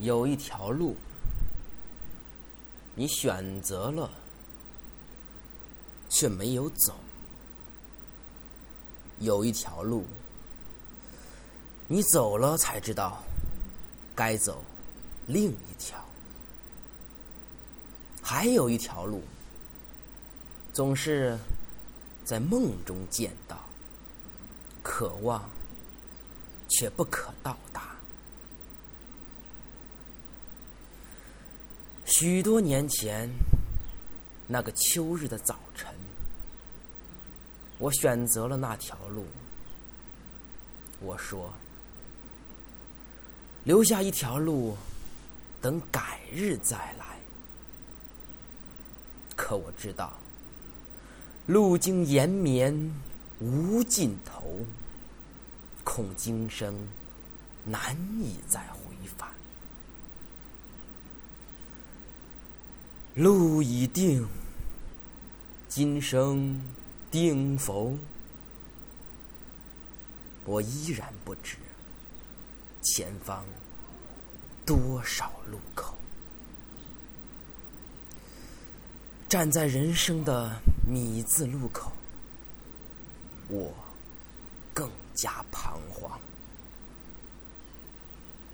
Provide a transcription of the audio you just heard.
有一条路，你选择了，却没有走；有一条路，你走了才知道该走另一条；还有一条路，总是在梦中见到，渴望却不可到。许多年前，那个秋日的早晨，我选择了那条路。我说：“留下一条路，等改日再来。”可我知道，路经延绵无尽头，恐今生难以再回返。路已定，今生定否？我依然不知前方多少路口。站在人生的米字路口，我更加彷徨。